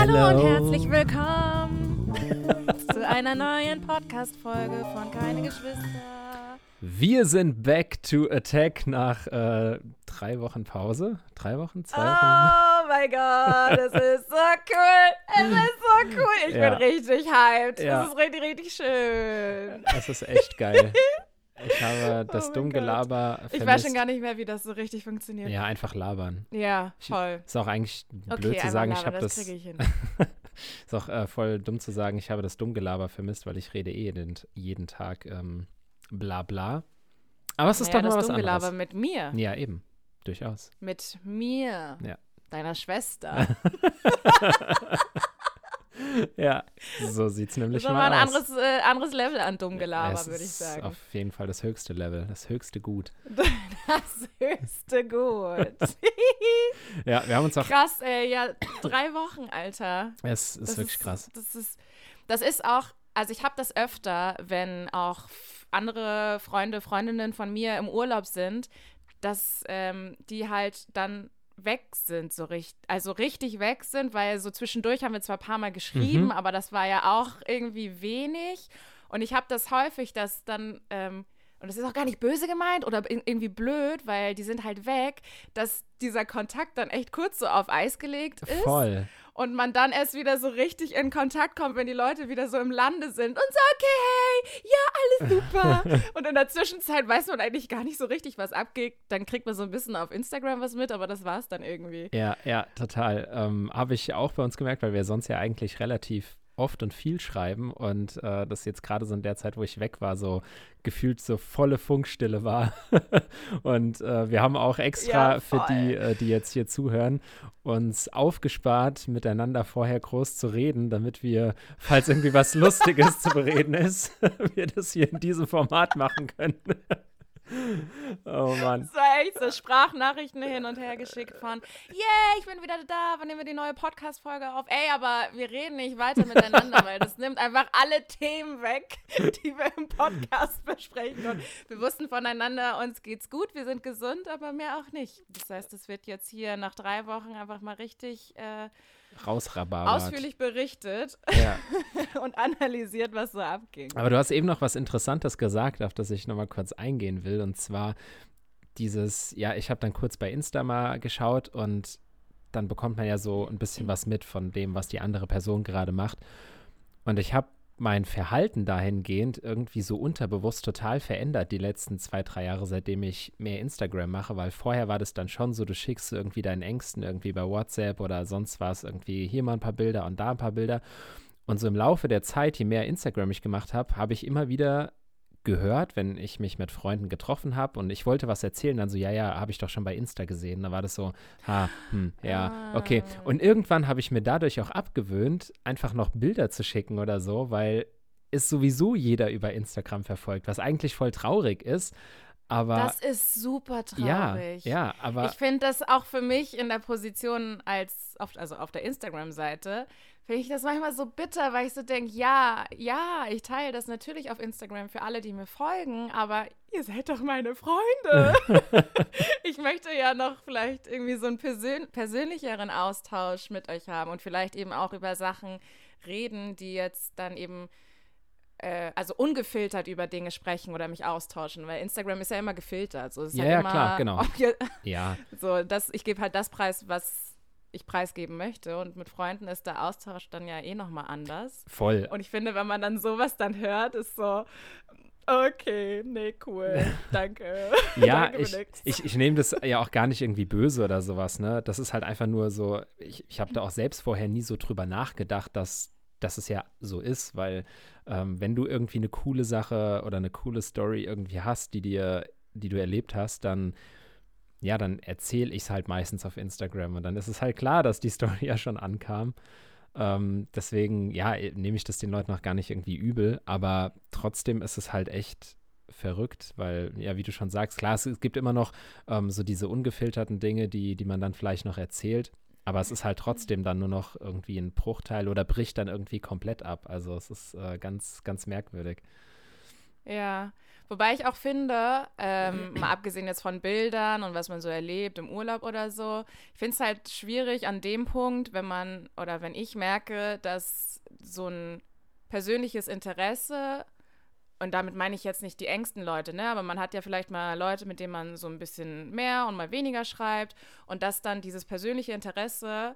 Hallo und herzlich willkommen zu einer neuen Podcast-Folge von Keine Geschwister. Wir sind back to attack nach äh, drei Wochen Pause. Drei Wochen? Zwei Wochen? Oh mein Gott, es ist so cool. Es ist so cool. Ich Ja. bin richtig hyped. Ja. Es ist richtig, richtig schön. Das ist echt geil. Ich habe das Oh Dummgelaber vermisst. Ich weiß schon gar nicht mehr, wie das so richtig funktioniert. Ja, einfach labern. Ja, Ich- voll. Ist auch eigentlich blöd Okay, zu sagen, ich habe das das. ich hin. ist auch äh, voll dumm zu sagen, ich habe das Dummgelaber vermisst, weil ich rede eh jeden, jeden Tag ähm, bla bla. Aber es ist naja, doch mal das was Dummgelaber anderes. mit mir. Ja, eben. Durchaus. Mit mir. Ja. Deiner Schwester. Ja, so sieht's Das nämlich ist aber mal ein aus. anderes, äh, anderes Level an Dummgelaber, Es würde ich ist sagen. Auf jeden Fall das höchste Level, das höchste Gut. Das höchste Gut. Ja, wir haben uns auch. krass, ey. Ja, drei Wochen, Alter. Es ist Das wirklich krass. Das ist, das ist auch, also ich habe das öfter, wenn auch andere Freunde, Freundinnen von mir im Urlaub sind, dass ähm, die halt dann weg sind, so richtig, also richtig weg sind, weil so zwischendurch haben wir zwar ein paar Mal geschrieben, Mhm. aber das war ja auch irgendwie wenig. Und ich habe das häufig, dass dann, ähm, und das ist auch gar nicht böse gemeint oder in- irgendwie blöd, weil die sind halt weg, dass dieser Kontakt dann echt kurz so auf Eis gelegt ist Voll. Und man dann erst wieder so richtig in Kontakt kommt, wenn die Leute wieder so im Lande sind und so, okay, hey, ja, alles super. und in der Zwischenzeit weiß man eigentlich gar nicht so richtig, was abgeht. Dann kriegt man so ein bisschen auf Instagram was mit, aber das war es dann irgendwie. Ja, ja, total. Ähm, Habe ich auch bei uns gemerkt, weil wir sonst ja eigentlich relativ oft und viel schreiben und äh, das jetzt gerade so in der Zeit, wo ich weg war, so gefühlt so volle Funkstille war. und äh, wir haben auch extra Ja, für die, äh, die jetzt hier zuhören, uns aufgespart, miteinander vorher groß zu reden, damit wir, falls irgendwie was Lustiges zu bereden ist, wir das hier in diesem Format machen können. oh Mann. So echt so Sprachnachrichten hin und her geschickt von, yeah, ich bin wieder da, wann nehmen wir die neue Podcast-Folge auf? Ey, aber wir reden nicht weiter miteinander, weil das nimmt einfach alle Themen weg, die wir im Podcast besprechen. Und wir wussten voneinander, uns geht's gut, wir sind gesund, aber mehr auch nicht. Das heißt, es wird jetzt hier nach drei Wochen einfach mal richtig äh, Rausrababert. ausführlich berichtet Ja. und analysiert, was so abging. Aber du hast eben noch was Interessantes gesagt, auf das ich nochmal kurz eingehen will. Und zwar dieses, ja, ich habe dann kurz bei Insta mal geschaut und dann bekommt man ja so ein bisschen was mit von dem, was die andere Person gerade macht. Und ich habe mein Verhalten dahingehend irgendwie so unterbewusst total verändert die letzten zwei, drei Jahre, seitdem ich mehr Instagram mache, weil vorher war das dann schon so, du schickst irgendwie deinen Ängsten irgendwie bei WhatsApp oder sonst was irgendwie hier mal ein paar Bilder und da ein paar Bilder. Und so im Laufe der Zeit, je mehr Instagram ich gemacht habe, habe ich immer wieder gehört, wenn ich mich mit Freunden getroffen habe und ich wollte was erzählen, dann so, ja, ja, habe ich doch schon bei Insta gesehen. Da war das so, ha, hm, ja, okay. Ah. Und irgendwann habe ich mir dadurch auch abgewöhnt, einfach noch Bilder zu schicken oder so, weil es sowieso jeder über Instagram verfolgt, was eigentlich voll traurig ist. Aber Das ist super ja, traurig. ja, aber ich finde das auch für mich in der Position als, auf, also auf der Instagram-Seite, finde ich das manchmal so bitter, weil ich so denke, ja, ja, ich teile das natürlich auf Instagram für alle, die mir folgen, aber ihr seid doch meine Freunde. ich möchte ja noch vielleicht irgendwie so einen persön persönlicheren Austausch mit euch haben und vielleicht eben auch über Sachen reden, die jetzt dann eben äh, also ungefiltert über Dinge sprechen oder mich austauschen, weil Instagram ist ja immer gefiltert. So, Ja, halt ja, immer, klar, genau. ja, so, das, ich gebe halt das Preis, was ich preisgeben möchte. Und mit Freunden ist der Austausch dann ja eh nochmal anders. voll. Und ich finde, wenn man dann sowas dann hört, ist so, okay, nee, cool, danke. Ja, Danke ich, ich, ich nehme das ja auch gar nicht irgendwie böse oder sowas, ne? Das ist halt einfach nur so, ich, ich habe da auch selbst vorher nie so drüber nachgedacht, dass, dass es ja so ist, weil ähm, wenn du irgendwie eine coole Sache oder eine coole Story irgendwie hast, die dir, die du erlebt hast, dann ja, dann erzähle ich es halt meistens auf Instagram und dann ist es halt klar, dass die Story ja schon ankam. Ähm, deswegen, ja, nehme ich das den Leuten auch gar nicht irgendwie übel, aber trotzdem ist es halt echt verrückt, weil, ja, wie du schon sagst, klar, es, es gibt immer noch ähm, so diese ungefilterten Dinge, die, die man dann vielleicht noch erzählt, aber es ist halt trotzdem dann nur noch irgendwie ein Bruchteil oder bricht dann irgendwie komplett ab. Also es ist äh, ganz, ganz merkwürdig. Ja, Wobei ich auch finde, ähm, mal abgesehen jetzt von Bildern und was man so erlebt im Urlaub oder so, ich finde es halt schwierig an dem Punkt, wenn man oder wenn ich merke, dass so ein persönliches Interesse und damit meine ich jetzt nicht die engsten Leute, ne? Aber man hat ja vielleicht mal Leute, mit denen man so ein bisschen mehr und mal weniger schreibt. Und dass dann dieses persönliche Interesse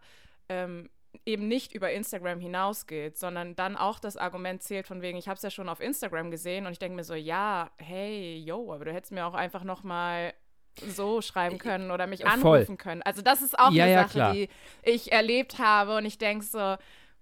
ähm, eben nicht über Instagram hinausgeht, sondern dann auch das Argument zählt von wegen, ich habe es ja schon auf Instagram gesehen und ich denke mir so, ja, hey, yo, aber du hättest mir auch einfach noch mal so schreiben können oder mich anrufen Voll. können. Also das ist auch ja, eine ja, Sache, klar. die ich erlebt habe und ich denke so,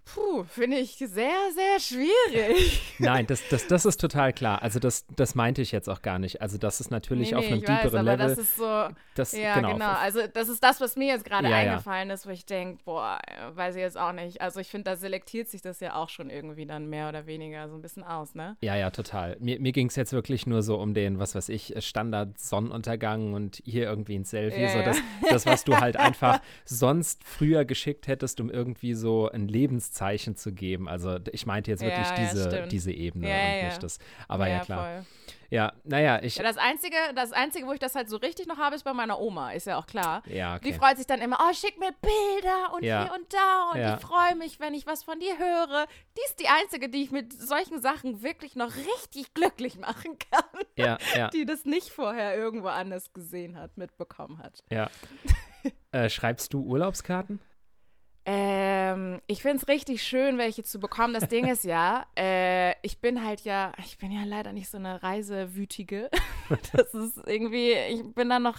Puh, finde ich sehr, sehr schwierig. Nein, das, das, das ist total klar. Also das, das meinte ich jetzt auch gar nicht. Also das ist natürlich nee, auf einem weiß, Level. Das ist so, das, ja, genau. genau. Also das ist das, was mir jetzt gerade ja, eingefallen ja. ist, wo ich denke, boah, weiß ich jetzt auch nicht. Also ich finde, da selektiert sich das ja auch schon irgendwie dann mehr oder weniger so ein bisschen aus, ne? Ja, ja, total. Mir, mir ging es jetzt wirklich nur so um den, was weiß ich, Standard-Sonnenuntergang und hier irgendwie ein Selfie. so das, das, was du halt einfach sonst früher geschickt hättest, um irgendwie so ein Lebens Zeichen zu geben. Also ich meinte jetzt wirklich ja, diese, ja, diese Ebene ja, und nicht das. Aber ja, klar. Voll. Ja, naja, ich. Das Einzige, das Einzige, wo ich das halt so richtig noch habe, ist bei meiner Oma, ist ja auch klar. Ja, okay. Die freut sich dann immer, oh, schick mir Bilder und hier und da und ich freue mich, wenn ich was von dir höre. Die ist die Einzige, die ich mit solchen Sachen wirklich noch richtig glücklich machen kann. Ja, ja. Die das nicht vorher irgendwo anders gesehen hat, mitbekommen hat. Ja. äh, schreibst du Urlaubskarten? Ähm, ich finde es richtig schön, welche zu bekommen. Das Ding ist ja, äh, ich bin halt ja, ich bin ja leider nicht so eine Reisewütige. das ist irgendwie, ich bin dann noch,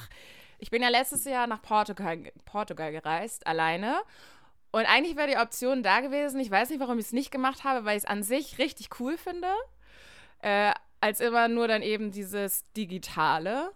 ich bin ja letztes Jahr nach Portugal, Portugal gereist, alleine. Und eigentlich wäre die Option da gewesen. Ich weiß nicht, warum ich es nicht gemacht habe, weil ich es an sich richtig cool finde. Äh, als immer nur dann eben dieses Digitale.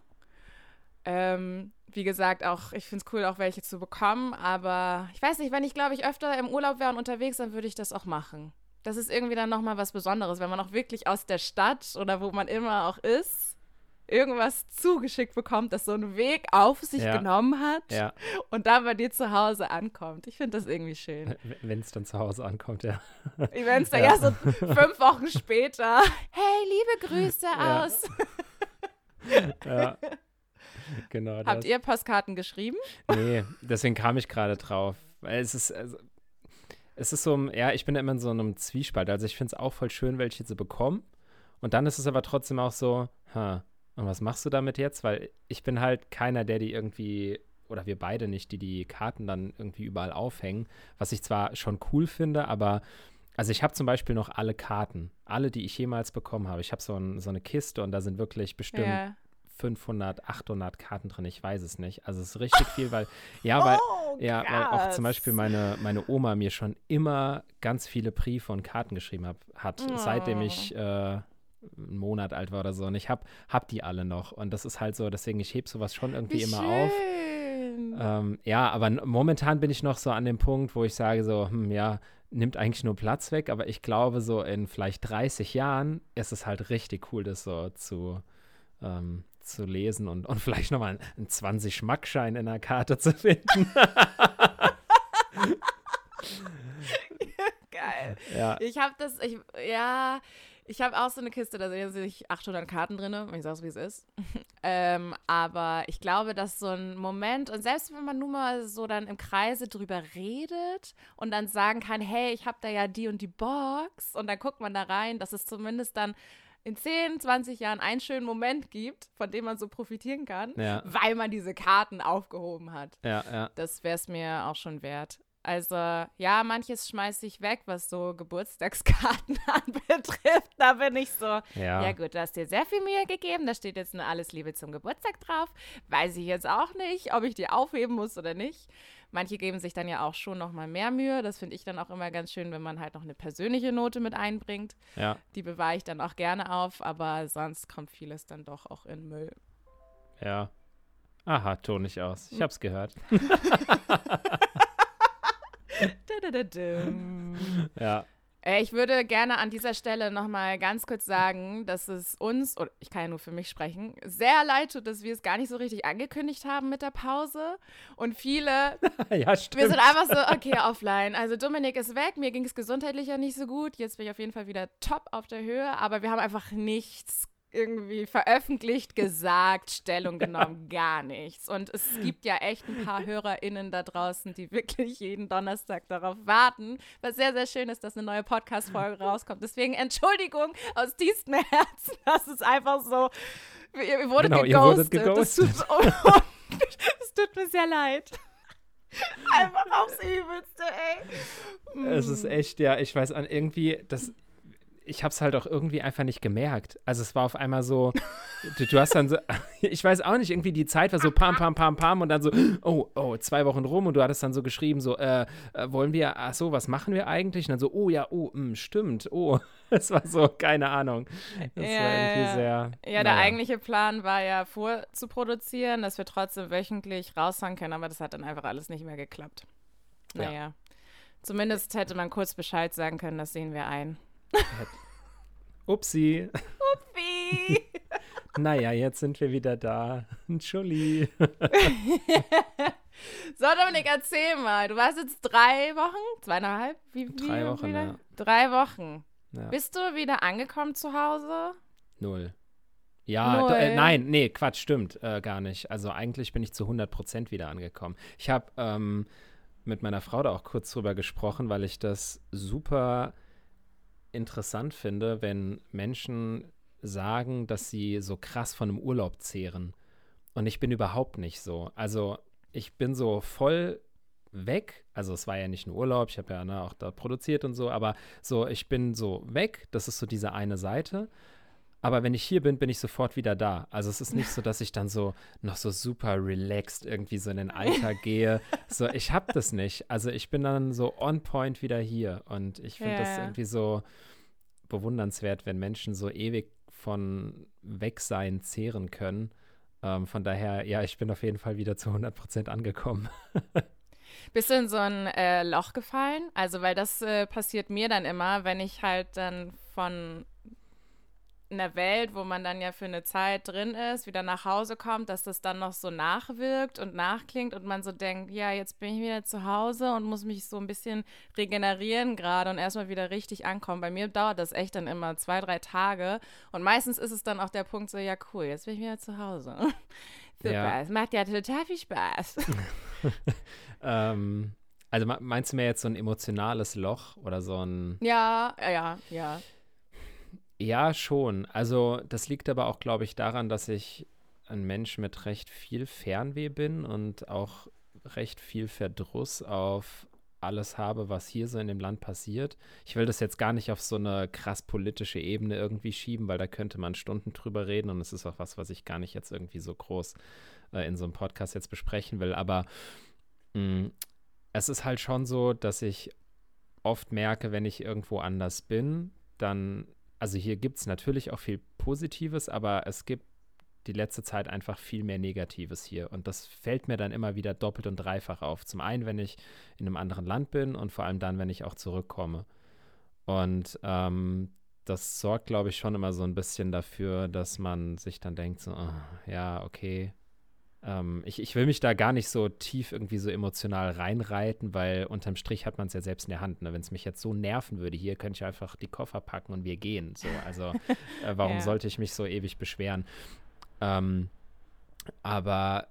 Ähm, wie gesagt, auch, ich finde es cool, auch welche zu bekommen. Aber ich weiß nicht, wenn ich, glaube ich, öfter im Urlaub wäre und unterwegs, dann würde ich das auch machen. Das ist irgendwie dann nochmal was Besonderes, wenn man auch wirklich aus der Stadt oder wo man immer auch ist, irgendwas zugeschickt bekommt, das so einen Weg auf sich ja. genommen hat ja. und dann bei dir zu Hause ankommt. Ich finde das irgendwie schön. Wenn es dann zu Hause ankommt, ja. Wenn es dann ja. ja. so fünf Wochen später, hey, liebe Grüße aus. ja. genau. Habt ihr Postkarten geschrieben? Nee, deswegen kam ich gerade drauf. Es ist, also, es ist so, ja, ich bin immer in so einem Zwiespalt. Also ich finde es auch voll schön, welche zu bekommen. Und dann ist es aber trotzdem auch so, ha, und was machst du damit jetzt? Weil ich bin halt keiner, der die irgendwie, oder wir beide nicht, die die Karten dann irgendwie überall aufhängen. Was ich zwar schon cool finde, aber also ich habe zum Beispiel noch alle Karten, alle, die ich jemals bekommen habe. Ich habe so, ein, so, eine Kiste und da sind wirklich bestimmt ja. 500, 800 Karten drin, ich weiß es nicht. Also es ist richtig viel, weil, ja, weil, oh, ja, weil auch zum Beispiel meine, meine Oma mir schon immer ganz viele Briefe und Karten geschrieben hab, hat, oh. seitdem ich äh, einen Monat alt war oder so. Und ich habe hab die alle noch. Und das ist halt so, deswegen, ich hebe sowas schon irgendwie Wie immer schön. auf. Ähm, ja, aber momentan bin ich noch so an dem Punkt, wo ich sage so, hm, ja, nimmt eigentlich nur Platz weg, aber ich glaube, so in vielleicht 30 Jahren ist es halt richtig cool, das so zu, ähm, zu lesen und, und vielleicht nochmal einen 20-Schmackschein in der Karte zu finden. Geil. Ja. Ich habe das, ich, ja, ich habe auch so eine Kiste, da sind sich 800 Karten drin, wenn ich sag's, wie es ist. ähm, aber ich glaube, dass so ein Moment, und selbst wenn man nur mal so dann im Kreise drüber redet und dann sagen kann, hey, ich habe da ja die und die Box, und dann guckt man da rein, dass es zumindest dann in 10, 20 Jahren einen schönen Moment gibt, von dem man so profitieren kann, ja. weil man diese Karten aufgehoben hat. Ja, ja. Das wäre es mir auch schon wert. Also ja, manches schmeiße ich weg, was so Geburtstagskarten anbetrifft. Da bin ich so, ja. ja gut, du hast dir sehr viel Mühe gegeben. Da steht jetzt nur alles Liebe zum Geburtstag drauf. Weiß ich jetzt auch nicht, ob ich die aufheben muss oder nicht. Manche geben sich dann ja auch schon noch mal mehr Mühe. Das finde ich dann auch immer ganz schön, wenn man halt noch eine persönliche Note mit einbringt. Ja. Die bewahre ich dann auch gerne auf, aber sonst kommt vieles dann doch auch in Müll. Ja. Aha, ton nicht aus. Ich hab's gehört. ja. Äh, ich würde gerne an dieser Stelle nochmal ganz kurz sagen, dass es uns, oder ich kann ja nur für mich sprechen, sehr leid tut, dass wir es gar nicht so richtig angekündigt haben mit der Pause. Und viele, ja, stimmt. wir sind einfach so, okay, offline. Also Dominik ist weg, mir ging es gesundheitlich ja nicht so gut. Jetzt bin ich auf jeden Fall wieder top auf der Höhe, aber wir haben einfach nichts irgendwie veröffentlicht, gesagt, Stellung genommen, gar nichts. Und es gibt ja echt ein paar HörerInnen da draußen, die wirklich jeden Donnerstag darauf warten. Was sehr, sehr schön ist, dass eine neue Podcast-Folge rauskommt. Deswegen Entschuldigung aus tiefstem Herzen, das ist einfach so. Ihr wurdet genau, geghostet. Ihr wurdet geghostet. Es tut, es tut mir sehr leid. Einfach aufs Übelste, ey. Es ist echt, ja, ich weiß, irgendwie, das, ich habe es halt auch irgendwie einfach nicht gemerkt. Also es war auf einmal so, du, du, hast dann so, ich weiß auch nicht, irgendwie die Zeit war so pam, pam, pam, pam und dann so, oh, oh, zwei Wochen rum und du hattest dann so geschrieben, so, äh, äh wollen wir, ach so, was machen wir eigentlich? Und dann so, oh ja, oh, mh, stimmt, oh. Es war so, keine Ahnung. Das ja, war irgendwie sehr. Ja, naja. der eigentliche Plan war ja vorzuproduzieren, dass wir trotzdem wöchentlich raushauen können, aber das hat dann einfach alles nicht mehr geklappt. Naja. Ja. Zumindest hätte man kurz Bescheid sagen können, das sehen wir ein. Upsi. Upsi. naja, jetzt sind wir wieder da. Entschuldi. so, Dominik, erzähl mal. Du warst jetzt drei Wochen, zweieinhalb? Wie, wie drei Wochen, wieder? ja. Drei Wochen. Ja. Bist du wieder angekommen zu Hause? Null. Ja, äh, nein, nee, Quatsch, stimmt äh, gar nicht. Also eigentlich bin ich zu 100% wieder angekommen. Ich habe ähm, mit meiner Frau da auch kurz drüber gesprochen, weil ich das super interessant finde, wenn Menschen sagen, dass sie so krass von einem Urlaub zehren. Und ich bin überhaupt nicht so. Also ich bin so voll weg. Also es war ja nicht ein Urlaub, ich habe ja ne, auch da produziert und so, aber so, ich bin so weg. Das ist so diese eine Seite. Aber wenn ich hier bin, bin ich sofort wieder da. Also es ist nicht so, dass ich dann so noch so super relaxed irgendwie so in den Alltag gehe. So, ich habe das nicht. Also ich bin dann so on point wieder hier. Und ich finde Ja, das irgendwie so bewundernswert, wenn Menschen so ewig von Wegsein zehren können. Ähm, von daher, ja, ich bin auf jeden Fall wieder zu 100% angekommen. Bist du in so ein äh, Loch gefallen? Also, weil das äh, passiert mir dann immer, wenn ich halt dann von einer Welt, wo man dann ja für eine Zeit drin ist, wieder nach Hause kommt, dass das dann noch so nachwirkt und nachklingt und man so denkt, ja, jetzt bin ich wieder zu Hause und muss mich so ein bisschen regenerieren gerade und erstmal wieder richtig ankommen. Bei mir dauert das echt dann immer zwei, drei Tage und meistens ist es dann auch der Punkt so, ja cool, jetzt bin ich wieder zu Hause. Super, Ja. es macht ja total viel Spaß. ähm, also me- meinst du mir jetzt so ein emotionales Loch oder so ein. ja, ja, ja. Ja, schon. Also das liegt aber auch, glaube ich, daran, dass ich ein Mensch mit recht viel Fernweh bin und auch recht viel Verdruss auf alles habe, was hier so in dem Land passiert. Ich will das jetzt gar nicht auf so eine krass politische Ebene irgendwie schieben, weil da könnte man Stunden drüber reden und es ist auch was, was ich gar nicht jetzt irgendwie so groß äh, in so einem Podcast jetzt besprechen will. Aber mh, es ist halt schon so, dass ich oft merke, wenn ich irgendwo anders bin, dann also hier gibt es natürlich auch viel Positives, aber es gibt die letzte Zeit einfach viel mehr Negatives hier. Und das fällt mir dann immer wieder doppelt und dreifach auf. Zum einen, wenn ich in einem anderen Land bin und vor allem dann, wenn ich auch zurückkomme. Und ähm, das sorgt, glaube ich, schon immer so ein bisschen dafür, dass man sich dann denkt, so, ah, ja, okay. Ähm, ich, ich will mich da gar nicht so tief irgendwie so emotional reinreiten, weil unterm Strich hat man es ja selbst in der Hand. Ne? Wenn es mich jetzt so nerven würde, hier könnte ich einfach die Koffer packen und wir gehen. So, also äh, warum Ja. sollte ich mich so ewig beschweren? Ähm, aber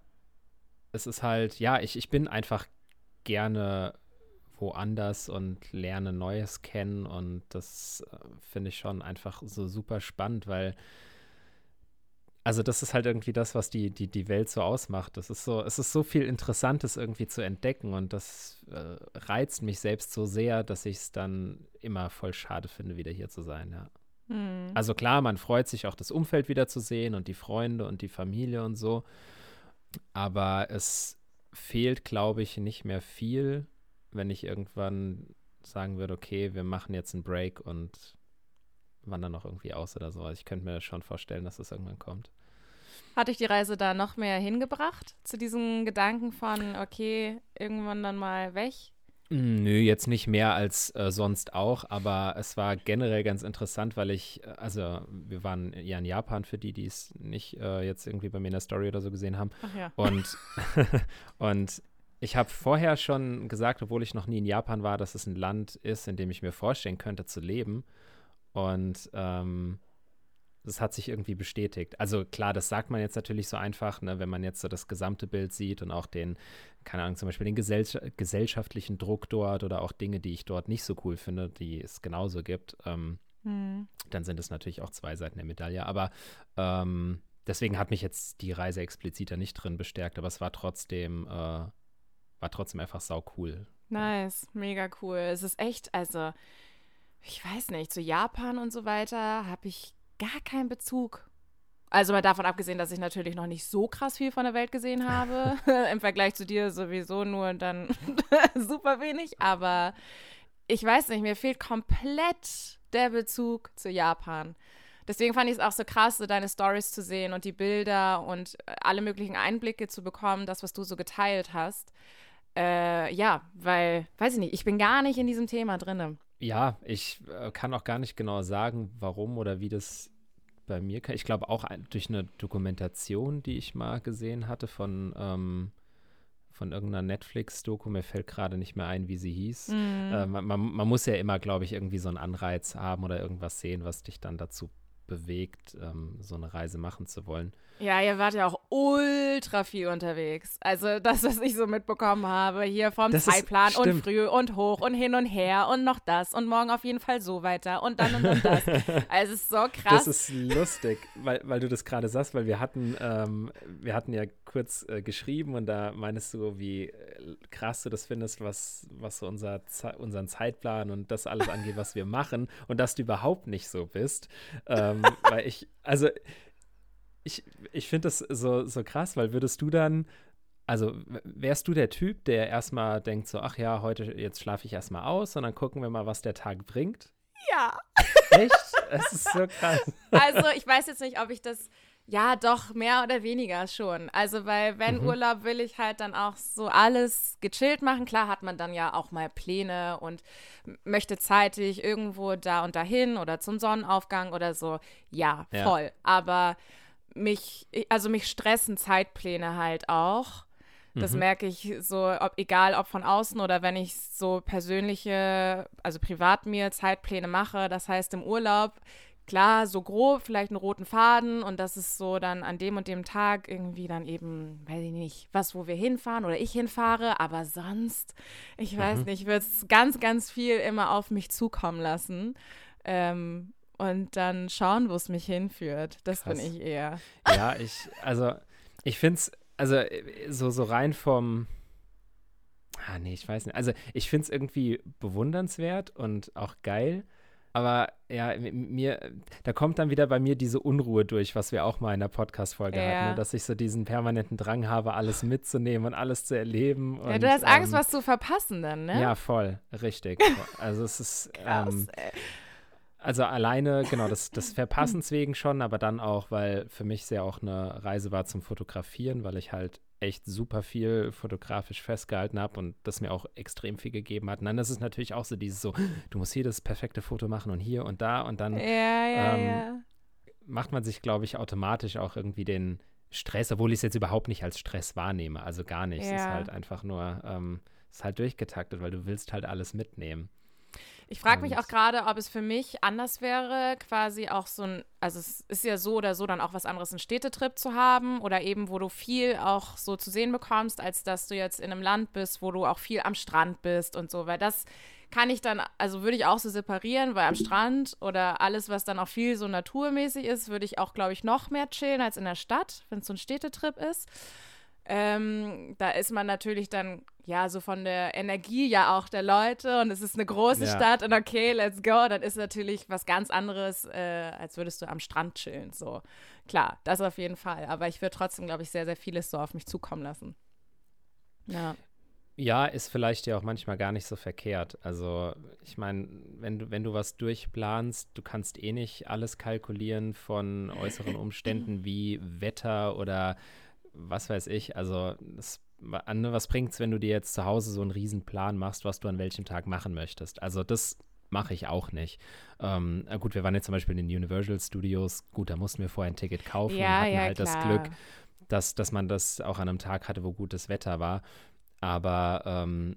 es ist halt, ja, ich, ich bin einfach gerne woanders und lerne Neues kennen und das äh, finde ich schon einfach so super spannend, weil also das ist halt irgendwie das, was die, die, die Welt so ausmacht. Das ist so, es ist so viel Interessantes irgendwie zu entdecken und das äh, reizt mich selbst so sehr, dass ich es dann immer voll schade finde, wieder hier zu sein, ja. Hm. Also klar, man freut sich auch, das Umfeld wieder zu sehen und die Freunde und die Familie und so. Aber es fehlt, glaube ich, nicht mehr viel, wenn ich irgendwann sagen würde, okay, wir machen jetzt einen Break und wandern noch irgendwie aus oder so. Also ich könnte mir schon vorstellen, dass das irgendwann kommt. Hat dich die Reise da noch mehr hingebracht zu diesem Gedanken von, okay, irgendwann dann mal weg? Nö, jetzt nicht mehr als äh, sonst auch, aber es war generell ganz interessant, weil ich, äh, also wir waren ja in Japan für die, die es nicht äh, jetzt irgendwie bei mir in der Story oder so gesehen haben. Ach ja. Und, und ich habe vorher schon gesagt, obwohl ich noch nie in Japan war, dass es ein Land ist, in dem ich mir vorstellen könnte zu leben. Und ähm, das hat sich irgendwie bestätigt. Also klar, das sagt man jetzt natürlich so einfach, ne, wenn man jetzt so das gesamte Bild sieht und auch den, keine Ahnung, zum Beispiel den gesell gesellschaftlichen Druck dort oder auch Dinge, die ich dort nicht so cool finde, die es genauso gibt, ähm, hm. dann sind es natürlich auch zwei Seiten der Medaille. Aber ähm, deswegen hat mich jetzt die Reise expliziter nicht drin bestärkt, aber es war trotzdem, äh, war trotzdem einfach sau cool. Nice, mega cool. Es ist echt, also ich weiß nicht, zu Japan und so weiter habe ich gar keinen Bezug. Also mal davon abgesehen, dass ich natürlich noch nicht so krass viel von der Welt gesehen habe. Im Vergleich zu dir sowieso nur dann super wenig. Aber ich weiß nicht, mir fehlt komplett der Bezug zu Japan. Deswegen fand ich es auch so krass, so deine Stories zu sehen und die Bilder und alle möglichen Einblicke zu bekommen, das, was du so geteilt hast. Äh, ja, weil, weiß ich nicht, ich bin gar nicht in diesem Thema drin. Ja, ich äh, kann auch gar nicht genau sagen, warum oder wie das bei mir kann. Ich glaube auch ein, durch eine Dokumentation, die ich mal gesehen hatte von, ähm, von irgendeiner Netflix-Doku, mir fällt gerade nicht mehr ein, wie sie hieß. Mhm. Äh, man, man, muss ja immer, glaube ich, irgendwie so einen Anreiz haben oder irgendwas sehen, was dich dann dazu bewegt, ähm, so eine Reise machen zu wollen. Ja, ihr wart ja auch ultra viel unterwegs. Also das, was ich so mitbekommen habe, hier vom das Zeitplan ist, und früh und hoch und hin und her und noch das und morgen auf jeden Fall so weiter und dann und, und das. also es ist so krass. Das ist lustig, weil, weil du das gerade sagst, weil wir hatten, ähm, wir hatten ja kurz äh, geschrieben und da meinst du, wie äh, krass du das findest, was, was so unser, unseren Zeitplan und das alles angeht, was wir machen und dass du überhaupt nicht so bist. Ähm, weil ich, also ich, ich finde das so, so krass, weil würdest du dann, also wärst du der Typ, der erstmal denkt so, ach ja, heute, jetzt schlafe ich erstmal aus und dann gucken wir mal, was der Tag bringt? Ja. Echt? Es ist so krass. Also ich weiß jetzt nicht, ob ich das, ja doch, mehr oder weniger schon. Also weil wenn mhm. Urlaub will ich halt dann auch so alles gechillt machen. Klar hat man dann ja auch mal Pläne und möchte zeitig irgendwo da und dahin oder zum Sonnenaufgang oder so. Ja, voll. Ja. Aber mich, also mich stressen Zeitpläne halt auch. Das mhm. merke ich so, ob, egal ob von außen oder wenn ich so persönliche, also privat mir Zeitpläne mache. Das heißt im Urlaub, klar, so grob, vielleicht einen roten Faden und das ist so dann an dem und dem Tag irgendwie dann eben, weiß ich nicht, was, wo wir hinfahren oder ich hinfahre, aber sonst, ich weiß mhm. nicht, wird es ganz, ganz viel immer auf mich zukommen lassen. Ähm, und dann schauen, wo es mich hinführt. Das Krass. bin ich eher. Ja, ich, also, ich finde es, also, so, so rein vom, ah, nee, ich weiß nicht. Also, ich finde es irgendwie bewundernswert und auch geil. Aber ja, mir, da kommt dann wieder bei mir diese Unruhe durch, was wir auch mal in der Podcast-Folge ja. hatten, ne? dass ich so diesen permanenten Drang habe, alles mitzunehmen und alles zu erleben. Und, ja, du hast Angst, ähm, was zu verpassen dann, ne? Ja, voll, richtig. Also es ist, Krass, ähm, also alleine, genau, das, das Verpassens wegen schon, aber dann auch, weil für mich sehr auch eine Reise war zum Fotografieren, weil ich halt echt super viel fotografisch festgehalten habe und das mir auch extrem viel gegeben hat. Und dann ist es natürlich auch so dieses so, du musst hier das perfekte Foto machen und hier und da und dann ja, ja, ähm, ja. macht man sich, glaube ich, automatisch auch irgendwie den Stress, obwohl ich es jetzt überhaupt nicht als Stress wahrnehme. Also gar nicht. Es ist halt einfach nur, ähm, es ist halt durchgetaktet, weil du willst halt alles mitnehmen. Ich frage mich auch gerade, ob es für mich anders wäre, quasi auch so ein, also es ist ja so oder so dann auch was anderes, einen Städtetrip zu haben oder eben, wo du viel auch so zu sehen bekommst, als dass du jetzt in einem Land bist, wo du auch viel am Strand bist und so, weil das kann ich dann, also würde ich auch so separieren, weil am Strand oder alles, was dann auch viel so naturmäßig ist, würde ich auch, glaube ich, noch mehr chillen als in der Stadt, wenn es so ein Städtetrip ist. Ähm, da ist man natürlich dann, ja, so von der Energie ja auch der Leute und es ist eine große ja. Stadt und okay, let's go. Dann ist natürlich was ganz anderes, äh, als würdest du am Strand chillen. So, klar, das auf jeden Fall. Aber ich würde trotzdem, glaube ich, sehr, sehr vieles so auf mich zukommen lassen. Ja. Ja, ist vielleicht ja auch manchmal gar nicht so verkehrt. Also, ich meine, wenn du, wenn du was durchplanst, du kannst eh nicht alles kalkulieren von äußeren Umständen wie Wetter oder was weiß ich, also das, was bringt es, wenn du dir jetzt zu Hause so einen Riesenplan machst, was du an welchem Tag machen möchtest? Also das mache ich auch nicht. Ähm, gut, wir waren jetzt zum Beispiel in den Universal Studios. Gut, da mussten wir vorher ein Ticket kaufen ja, und hatten ja, halt klar. das Glück, dass, dass man das auch an einem Tag hatte, wo gutes Wetter war. Aber ähm,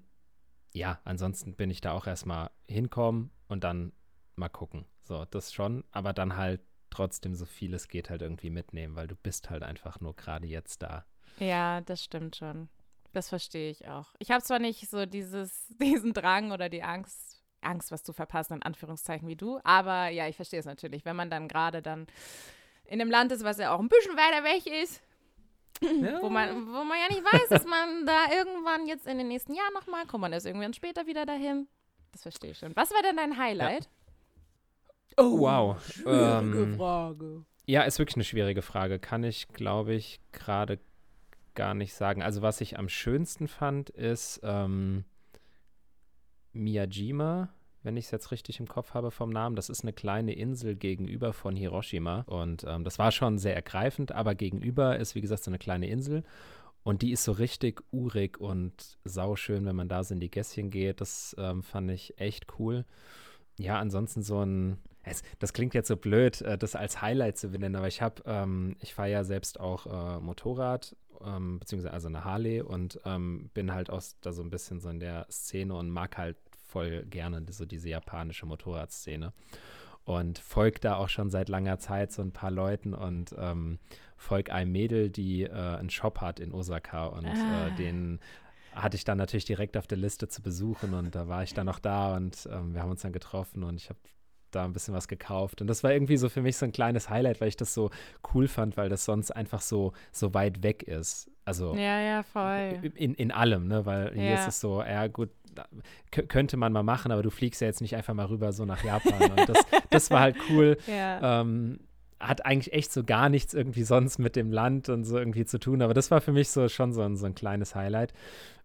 ja, ansonsten bin ich da auch erstmal hinkommen und dann mal gucken. So, das schon, aber dann halt trotzdem so viel es geht halt irgendwie mitnehmen, weil du bist halt einfach nur gerade jetzt da. Ja, das stimmt schon. Das verstehe ich auch. Ich habe zwar nicht so dieses, diesen Drang oder die Angst, Angst, was zu verpassen, in Anführungszeichen wie du, aber ja, ich verstehe es natürlich. Wenn man dann gerade dann in einem Land ist, was ja auch ein bisschen weiter weg ist, ja. wo, man, wo man ja nicht weiß, dass man da irgendwann jetzt in den nächsten Jahren nochmal, kommt man erst irgendwann später wieder dahin. Das verstehe ich schon. Was war denn dein Highlight? Ja. Oh, wow. Schwierige ähm, Frage. Ja, ist wirklich eine schwierige Frage. Kann ich, glaube ich, gerade gar nicht sagen. Also, was ich am schönsten fand, ist ähm, Miyajima, wenn ich es jetzt richtig im Kopf habe vom Namen. Das ist eine kleine Insel gegenüber von Hiroshima. Und ähm, das war schon sehr ergreifend, aber gegenüber ist, wie gesagt, so eine kleine Insel. Und die ist so richtig urig und sauschön, wenn man da so in die Gässchen geht. Das ähm, fand ich echt cool. Ja, ansonsten so ein es, das klingt jetzt so blöd, äh, das als Highlight zu benennen, aber ich habe, ähm, ich fahre ja selbst auch äh, Motorrad, ähm, beziehungsweise also eine Harley und ähm, bin halt auch da so ein bisschen so in der Szene und mag halt voll gerne so diese japanische Motorradszene. Und folge da auch schon seit langer Zeit so ein paar Leuten und ähm, folge einem Mädel, die äh, einen Shop hat in Osaka und äh, ah. äh, den hatte ich dann natürlich direkt auf der Liste zu besuchen und da war ich dann noch da und ähm, wir haben uns dann getroffen und ich habe da ein bisschen was gekauft. Und das war irgendwie so für mich so ein kleines Highlight, weil ich das so cool fand, weil das sonst einfach so, so weit weg ist. Also ja, ja, voll. In, in allem, ne? Weil hier ja. ist es so, ja gut, könnte man mal machen, aber du fliegst ja jetzt nicht einfach mal rüber so nach Japan. Und das, das war halt cool. Ja. Ähm, hat eigentlich echt so gar nichts irgendwie sonst mit dem Land und so irgendwie zu tun. Aber das war für mich so schon so ein, so ein kleines Highlight.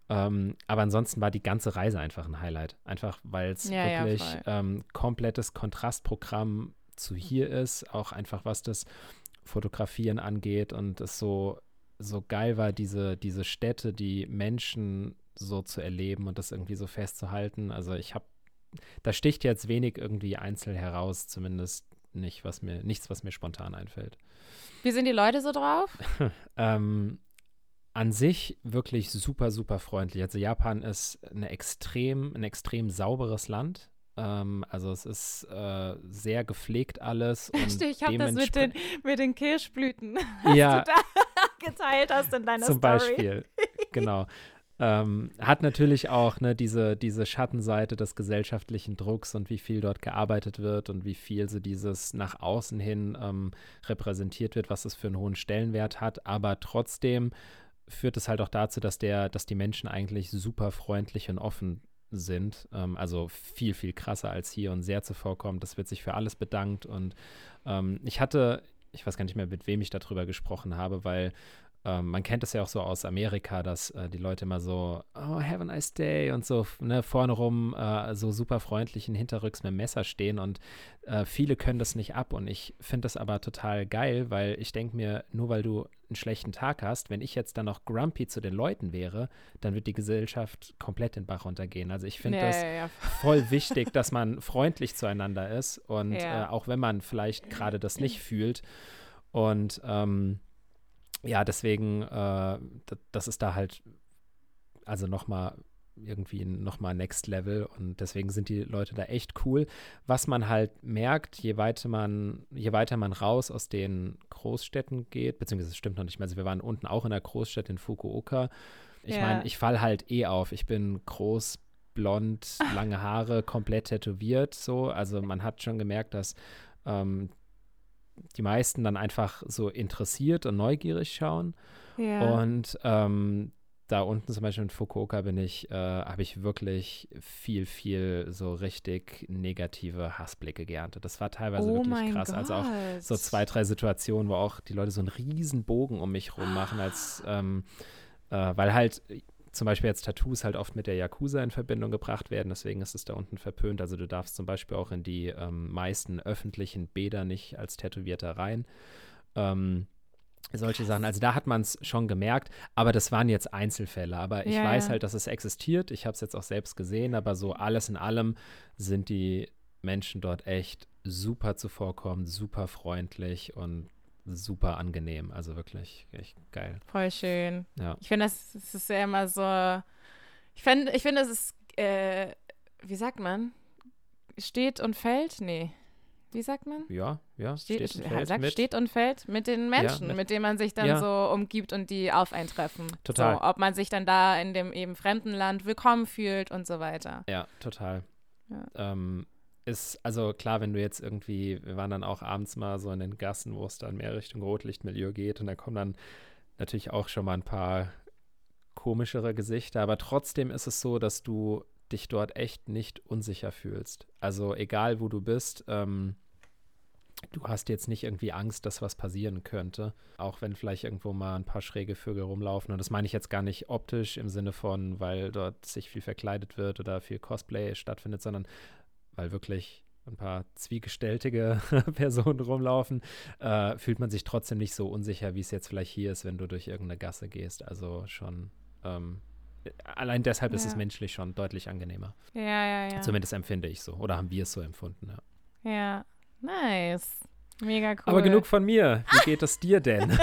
Ähm, aber ansonsten war die ganze Reise einfach ein Highlight. Einfach weil es ja, wirklich ja, ähm, komplettes Kontrastprogramm zu hier ist. Auch einfach was das Fotografieren angeht und es so, so geil war, diese, diese Städte, die Menschen so zu erleben und das irgendwie so festzuhalten. Also ich habe, da sticht jetzt wenig irgendwie einzeln heraus, zumindest nicht, was mir, nichts, was mir spontan einfällt. Wie sind die Leute so drauf? ähm, an sich wirklich super, super freundlich. Also Japan ist eine extrem, ein extrem sauberes Land. Ähm, also es ist äh, sehr gepflegt alles. Und ich habe das mit den, mit den Kirschblüten, was ja, du da geteilt hast in deiner zum Story. Zum Beispiel, genau. Ähm, hat natürlich auch ne, diese, diese Schattenseite des gesellschaftlichen Drucks und wie viel dort gearbeitet wird und wie viel so dieses nach außen hin ähm, repräsentiert wird, was es für einen hohen Stellenwert hat. Aber trotzdem führt es halt auch dazu, dass der, dass die Menschen eigentlich super freundlich und offen sind. Ähm, also viel, viel krasser als hier und sehr zuvorkommt. Das wird sich für alles bedankt. Und ähm, ich hatte, ich weiß gar nicht mehr, mit wem ich darüber gesprochen habe, weil ähm, man kennt es ja auch so aus Amerika, dass äh, die Leute immer so, oh, have a nice day und so ne, vorne rum äh, so super freundlich in hinterrücks mit dem Messer stehen und äh, viele können das nicht ab und ich finde das aber total geil, weil ich denke mir, nur weil du einen schlechten Tag hast, wenn ich jetzt dann noch grumpy zu den Leuten wäre, dann wird die Gesellschaft komplett den Bach runtergehen. Also ich finde ja, das ja, ja. voll wichtig, dass man freundlich zueinander ist und äh, auch wenn man vielleicht gerade das nicht fühlt und ähm, ja, deswegen, äh, das ist da halt, also nochmal irgendwie nochmal Next Level und deswegen sind die Leute da echt cool. Was man halt merkt, je weiter man, je weiter man raus aus den Großstädten geht, beziehungsweise es stimmt noch nicht mehr, also wir waren unten auch in der Großstadt in Fukuoka. Ich ja. meine, ich fall halt eh auf. Ich bin groß, blond, lange Haare, komplett tätowiert, so. Also man hat schon gemerkt, dass ähm, die meisten dann einfach so interessiert und neugierig schauen. Ja. Und ähm, da unten zum Beispiel in Fukuoka bin ich, äh, habe ich wirklich viel, viel so richtig negative Hassblicke geerntet. Das war teilweise oh wirklich krass. Gott. Also auch so zwei, drei Situationen, wo auch die Leute so einen riesen Bogen um mich rum machen, als ähm, äh, weil halt zum Beispiel jetzt Tattoos halt oft mit der Yakuza in Verbindung gebracht werden, deswegen ist es da unten verpönt. Also du darfst zum Beispiel auch in die ähm, meisten öffentlichen Bäder nicht als Tätowierter rein. Ähm, solche Sachen. Also da hat man es schon gemerkt, aber das waren jetzt Einzelfälle. Aber ich ja, weiß halt, dass es existiert. Ich habe es jetzt auch selbst gesehen, aber so alles in allem sind die Menschen dort echt super zuvorkommend, super freundlich und super angenehm. Also wirklich echt geil. Voll schön. Ja. Ich finde, das, das, ist ja immer so. Ich finde, ich finde, es ist, äh, wie sagt man? Steht und fällt? Nee. Wie sagt man? Ja, ja. Steht, steht und ja, fällt sagt, mit. steht und fällt mit den Menschen, mit- mit denen man sich dann Ja. so umgibt und die auf einen treffen. Total. So, ob man sich dann da in dem eben fremden Land willkommen fühlt und so weiter. Ja, total. Ja. Ähm, ist, also klar, wenn du jetzt irgendwie, wir waren dann auch abends mal so in den Gassen, wo es dann mehr Richtung Rotlichtmilieu geht und da kommen dann natürlich auch schon mal ein paar komischere Gesichter, aber trotzdem ist es so, dass du dich dort echt nicht unsicher fühlst. Also egal, wo du bist, ähm, du hast jetzt nicht irgendwie Angst, dass was passieren könnte, auch wenn vielleicht irgendwo mal ein paar schräge Vögel rumlaufen. Und das meine ich jetzt gar nicht optisch im Sinne von, weil dort sich viel verkleidet wird oder viel Cosplay stattfindet, sondern weil wirklich ein paar zwiegesteltige Personen rumlaufen, äh, fühlt man sich trotzdem nicht so unsicher, wie es jetzt vielleicht hier ist, wenn du durch irgendeine Gasse gehst. Also schon, ähm, allein deshalb ist es Ja. menschlich schon deutlich angenehmer. Ja, ja, ja. Zumindest empfinde ich so. Oder haben wir es so empfunden, ja. Ja, nice. Mega cool. Aber genug von mir. Wie geht es dir denn?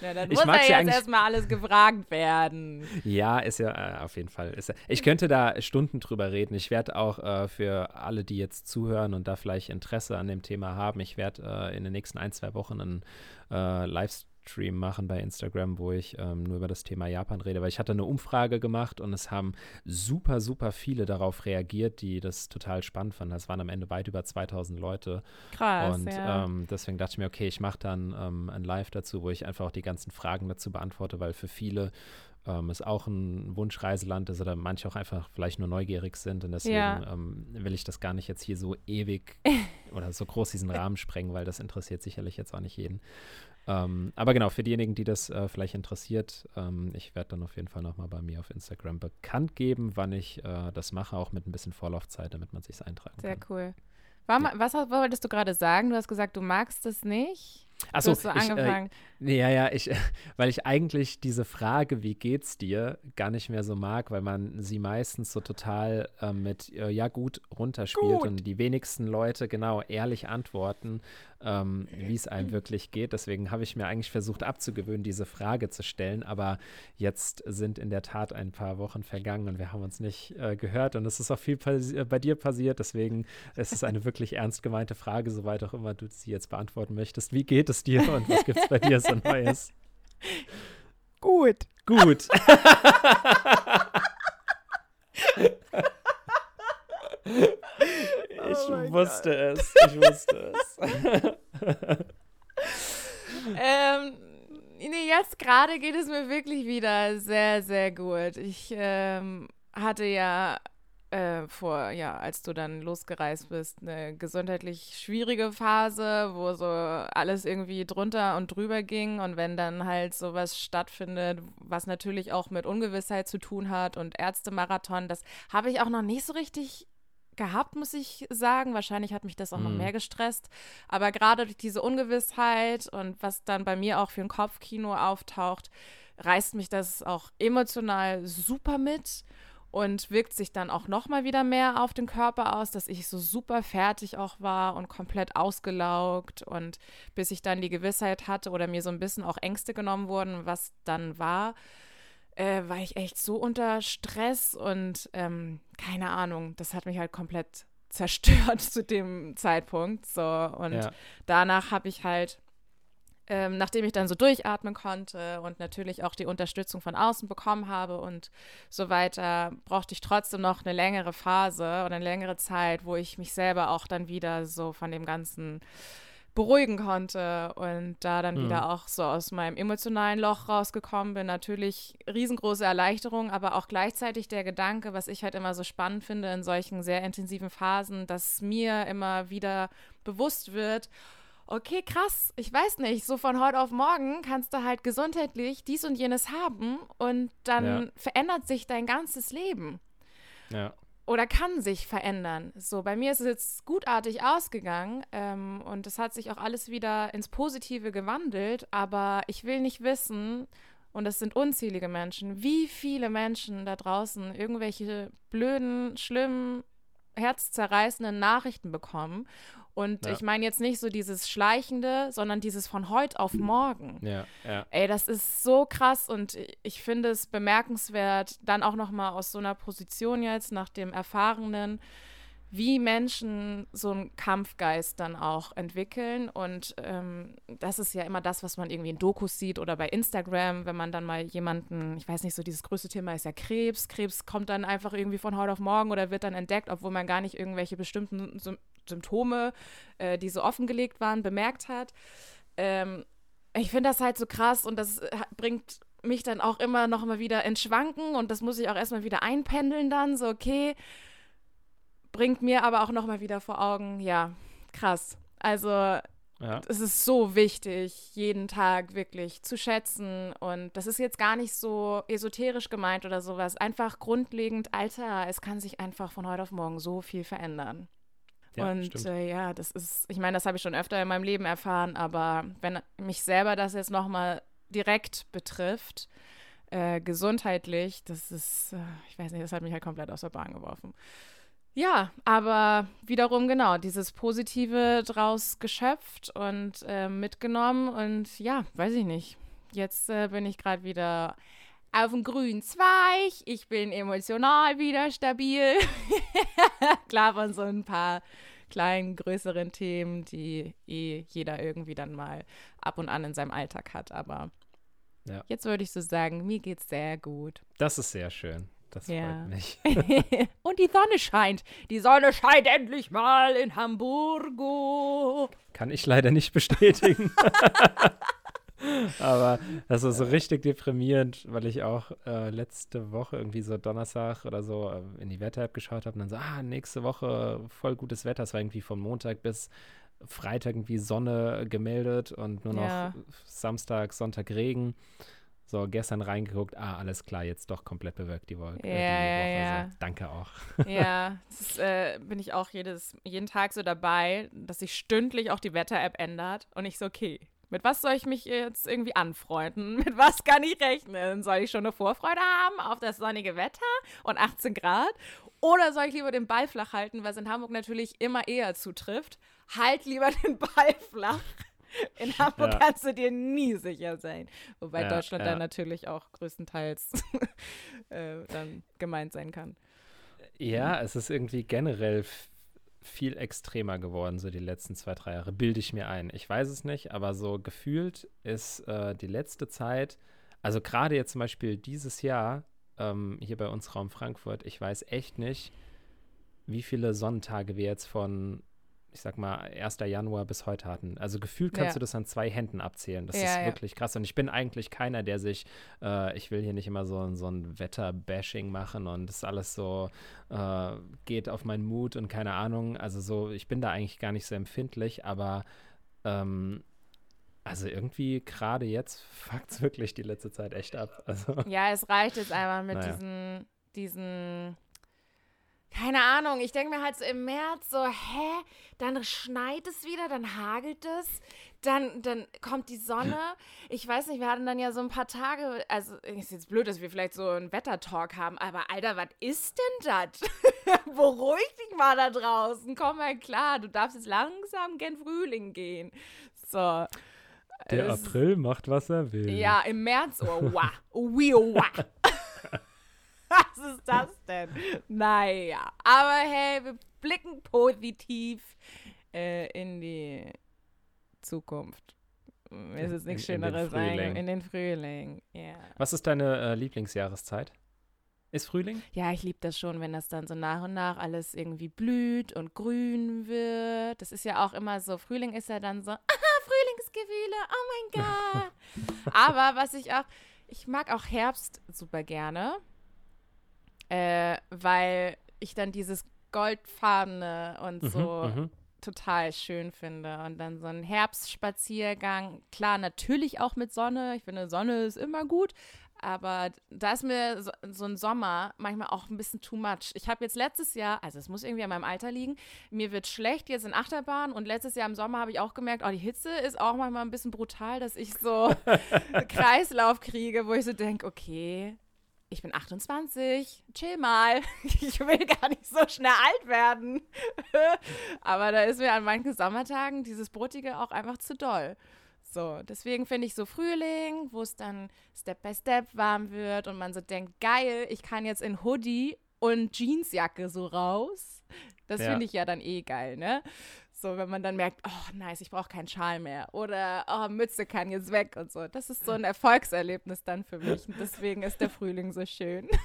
Na, dann Ich muss ja jetzt erstmal alles gefragt werden. ja, ist ja äh, auf jeden Fall. Ja, ich könnte da Stunden drüber reden. Ich werde auch äh, für alle, die jetzt zuhören und da vielleicht Interesse an dem Thema haben, ich werde äh, in den nächsten ein, zwei Wochen einen äh, Livestream machen bei Instagram, wo ich ähm, nur über das Thema Japan rede. Weil ich hatte eine Umfrage gemacht und es haben super, super viele darauf reagiert, die das total spannend fanden. Es waren am Ende weit über 2000 Leute. Krass, Und ja. ähm, deswegen dachte ich mir, okay, ich mache dann ähm, ein Live dazu, wo ich einfach auch die ganzen Fragen dazu beantworte, weil für viele ähm, es auch ein Wunschreiseland ist oder manche auch einfach vielleicht nur neugierig sind. Und deswegen Ja. ähm, will ich das gar nicht jetzt hier so ewig oder so groß diesen Rahmen sprengen, weil das interessiert sicherlich jetzt auch nicht jeden. Ähm, aber genau, für diejenigen, die das äh, vielleicht interessiert, ähm, ich werde dann auf jeden Fall nochmal bei mir auf Instagram bekannt geben, wann ich äh, das mache, auch mit ein bisschen Vorlaufzeit, damit man sich eintragen Sehr kann. cool. Warum, Was hast- wolltest du gerade sagen? Du hast gesagt, du magst es nicht. Achso, so ich, äh, angefangen. Nee, Ja, ja, ich, weil ich eigentlich diese Frage, wie geht's dir, gar nicht mehr so mag, weil man sie meistens so total äh, mit äh, ja gut runterspielt Gut. und die wenigsten Leute genau ehrlich antworten, ähm, wie es einem wirklich geht. Deswegen habe ich mir eigentlich versucht abzugewöhnen, diese Frage zu stellen, aber jetzt sind in der Tat ein paar Wochen vergangen und wir haben uns nicht äh, gehört und es ist auch viel äh, bei dir passiert, deswegen ist es eine wirklich ernst gemeinte Frage, soweit auch immer du sie jetzt beantworten möchtest. Wie geht es dir und was gibt es bei dir so Neues? Gut. Gut. ich Oh wusste es. Ich wusste es. ähm, nee, jetzt gerade geht es mir wirklich wieder sehr, sehr gut. Ich ähm, hatte ja äh, vor, ja, als du dann losgereist bist, eine gesundheitlich schwierige Phase, wo so alles irgendwie drunter und drüber ging. Und wenn dann halt sowas stattfindet, was natürlich auch mit Ungewissheit zu tun hat und Ärztemarathon, das habe ich auch noch nicht so richtig gehabt, muss ich sagen. Wahrscheinlich hat mich das auch noch Mhm. mehr gestresst. Aber gerade durch diese Ungewissheit und was dann bei mir auch für ein Kopfkino auftaucht, reißt mich das auch emotional super mit und wirkt sich dann auch noch mal wieder mehr auf den Körper aus, dass ich so super fertig auch war und komplett ausgelaugt und bis ich dann die Gewissheit hatte oder mir so ein bisschen auch Ängste genommen wurden, was dann war, äh, war ich echt so unter Stress und ähm, keine Ahnung, das hat mich halt komplett zerstört zu dem Zeitpunkt. So und Ja. danach habe ich halt, ähm, nachdem ich dann so durchatmen konnte und natürlich auch die Unterstützung von außen bekommen habe und so weiter, brauchte ich trotzdem noch eine längere Phase oder eine längere Zeit, wo ich mich selber auch dann wieder so von dem Ganzen beruhigen konnte und da dann Mhm. wieder auch so aus meinem emotionalen Loch rausgekommen bin. Natürlich riesengroße Erleichterung, aber auch gleichzeitig der Gedanke, was ich halt immer so spannend finde in solchen sehr intensiven Phasen, dass mir immer wieder bewusst wird, okay, krass, ich weiß nicht, so von heute auf morgen kannst du halt gesundheitlich dies und jenes haben und dann Ja. verändert sich dein ganzes Leben Ja. Oder kann sich verändern. So, bei mir ist es jetzt gutartig ausgegangen ähm, und es hat sich auch alles wieder ins Positive gewandelt, aber ich will nicht wissen, und das sind unzählige Menschen, wie viele Menschen da draußen irgendwelche blöden, schlimmen, herzzerreißenden Nachrichten bekommen. Und Ja. ich meine jetzt nicht so dieses Schleichende, sondern dieses von heute auf morgen. Ja, ja. Ey, das ist so krass und ich finde es bemerkenswert, dann auch noch mal aus so einer Position jetzt nach dem Erfahrenen, wie Menschen so einen Kampfgeist dann auch entwickeln. Und ähm, das ist ja immer das, was man irgendwie in Dokus sieht oder bei Instagram, wenn man dann mal jemanden, ich weiß nicht, so dieses größte Thema ist ja Krebs. Krebs kommt dann einfach irgendwie von heute auf morgen oder wird dann entdeckt, obwohl man gar nicht irgendwelche bestimmten Sym Symptome, äh, die so offengelegt waren, bemerkt hat. Ähm, ich finde das halt so krass und das äh, bringt mich dann auch immer noch mal wieder ins Schwanken und das muss ich auch erstmal wieder einpendeln dann, so okay, bringt mir aber auch noch mal wieder vor Augen, ja, krass. Also ja. es ist so wichtig, jeden Tag wirklich zu schätzen und das ist jetzt gar nicht so esoterisch gemeint oder sowas, einfach grundlegend, Alter, es kann sich einfach von heute auf morgen so viel verändern. Ja, und äh, ja, das ist, ich meine, das habe ich schon öfter in meinem Leben erfahren, aber wenn mich selber das jetzt noch mal direkt betrifft, äh, gesundheitlich, das ist, äh, ich weiß nicht, das hat mich halt komplett aus der Bahn geworfen. Ja, aber wiederum genau, dieses Positive draus geschöpft und äh, mitgenommen und ja, weiß ich nicht. Jetzt äh, bin ich gerade wieder auf dem grünen Zweig. Ich bin emotional wieder stabil. Klar von so ein paar kleinen, größeren Themen, die eh jeder irgendwie dann mal ab und an in seinem Alltag hat. Aber ja. jetzt würde ich so sagen, mir geht's sehr gut. Das ist sehr schön. Das ja. freut mich. Und die Sonne scheint. Die Sonne scheint endlich mal in Hamburg. Kann ich leider nicht bestätigen. Aber das ist so richtig deprimierend, weil ich auch äh, letzte Woche irgendwie so Donnerstag oder so äh, in die Wetter-App geschaut habe und dann so, ah, nächste Woche voll gutes Wetter. Es war irgendwie von Montag bis Freitag irgendwie Sonne gemeldet und nur noch ja. Samstag, Sonntag Regen. So, gestern reingeguckt, ah, alles klar, jetzt doch komplett bewirkt die, Wo ja, äh, die. Ja, ja. So, danke auch. Ja, das äh, bin ich auch jedes, jeden Tag so dabei, dass sich stündlich auch die Wetter-App ändert und ich so, okay, mit was soll ich mich jetzt irgendwie anfreunden? Mit was kann ich rechnen? Soll ich schon eine Vorfreude haben auf das sonnige Wetter und 18 Grad? Oder soll ich lieber den Ball flach halten, was in Hamburg natürlich immer eher zutrifft? Halt lieber den Ball flach in Hamburg ja. kannst du dir nie sicher sein. Wobei ja, Deutschland ja. dann natürlich auch größtenteils äh, dann gemeint sein kann. Ja, es ist irgendwie generell viel extremer geworden, so die letzten zwei, drei Jahre, bilde ich mir ein. Ich weiß es nicht, aber so gefühlt ist äh, die letzte Zeit, also gerade jetzt zum Beispiel dieses Jahr, ähm, hier bei uns Raum Frankfurt, ich weiß echt nicht, wie viele Sonnentage wir jetzt von ich sag mal, 1. Januar bis heute hatten. Also gefühlt kannst ja. du das an zwei Händen abzählen. Das ja, ist wirklich krass. Und ich bin eigentlich keiner, der sich, äh, ich will hier nicht immer so, so ein Wetter-Bashing machen und das alles so äh, geht auf meinen Mut und keine Ahnung. Also so, ich bin da eigentlich gar nicht so empfindlich, aber ähm, also irgendwie gerade jetzt fuckt es wirklich die letzte Zeit echt ab. Also, ja, es reicht jetzt einmal mit naja. diesen, diesen keine Ahnung, ich denke mir halt so im März so, hä, dann schneit es wieder, dann hagelt es, dann, dann kommt die Sonne. Ich weiß nicht, wir hatten dann ja so ein paar Tage, also ist jetzt blöd, dass wir vielleicht so einen Wettertalk haben, aber Alter, was ist denn das? Beruhig dich mal da draußen, komm mal klar, du darfst jetzt langsam gen Frühling gehen. So. Der April macht, was er will. Ja, im März, oh, wow, oh, wow. Was ist das denn? Naja, aber hey, wir blicken positiv äh, in die Zukunft. Mir ist es nichts Schöneres sagen. In den Frühling. Yeah. Was ist deine äh, Lieblingsjahreszeit? Ist Frühling? Ja, ich liebe das schon, wenn das dann so nach und nach alles irgendwie blüht und grün wird. Das ist ja auch immer so, Frühling ist ja dann so, aha, Frühlingsgefühle, oh mein Gott. Aber was ich auch, ich mag auch Herbst super gerne äh, weil ich dann dieses Goldfarbene und mhm, so mhm, total schön finde. Und dann so ein Herbstspaziergang, klar, natürlich auch mit Sonne. Ich finde, Sonne ist immer gut. Aber da ist mir so, so, ein Sommer manchmal auch ein bisschen too much. Ich habe jetzt letztes Jahr, also es muss irgendwie an meinem Alter liegen, mir wird schlecht jetzt in Achterbahn und letztes Jahr im Sommer habe ich auch gemerkt, oh, die Hitze ist auch manchmal ein bisschen brutal, dass ich so Kreislauf kriege, wo ich so denke, okay, ich bin 28, chill mal. Ich will gar nicht so schnell alt werden. Aber da ist mir an manchen Sommertagen dieses Brotige auch einfach zu doll. So, deswegen finde ich so Frühling, wo es dann Step by Step warm wird und man so denkt, geil, ich kann jetzt in Hoodie und Jeansjacke so raus. Das Ja. finde ich ja dann eh geil, ne? So, wenn man dann merkt, oh, nice, ich brauche keinen Schal mehr. Oder, oh, Mütze kann jetzt weg und so. Das ist so ein Erfolgserlebnis dann für mich. Und deswegen ist der Frühling so schön.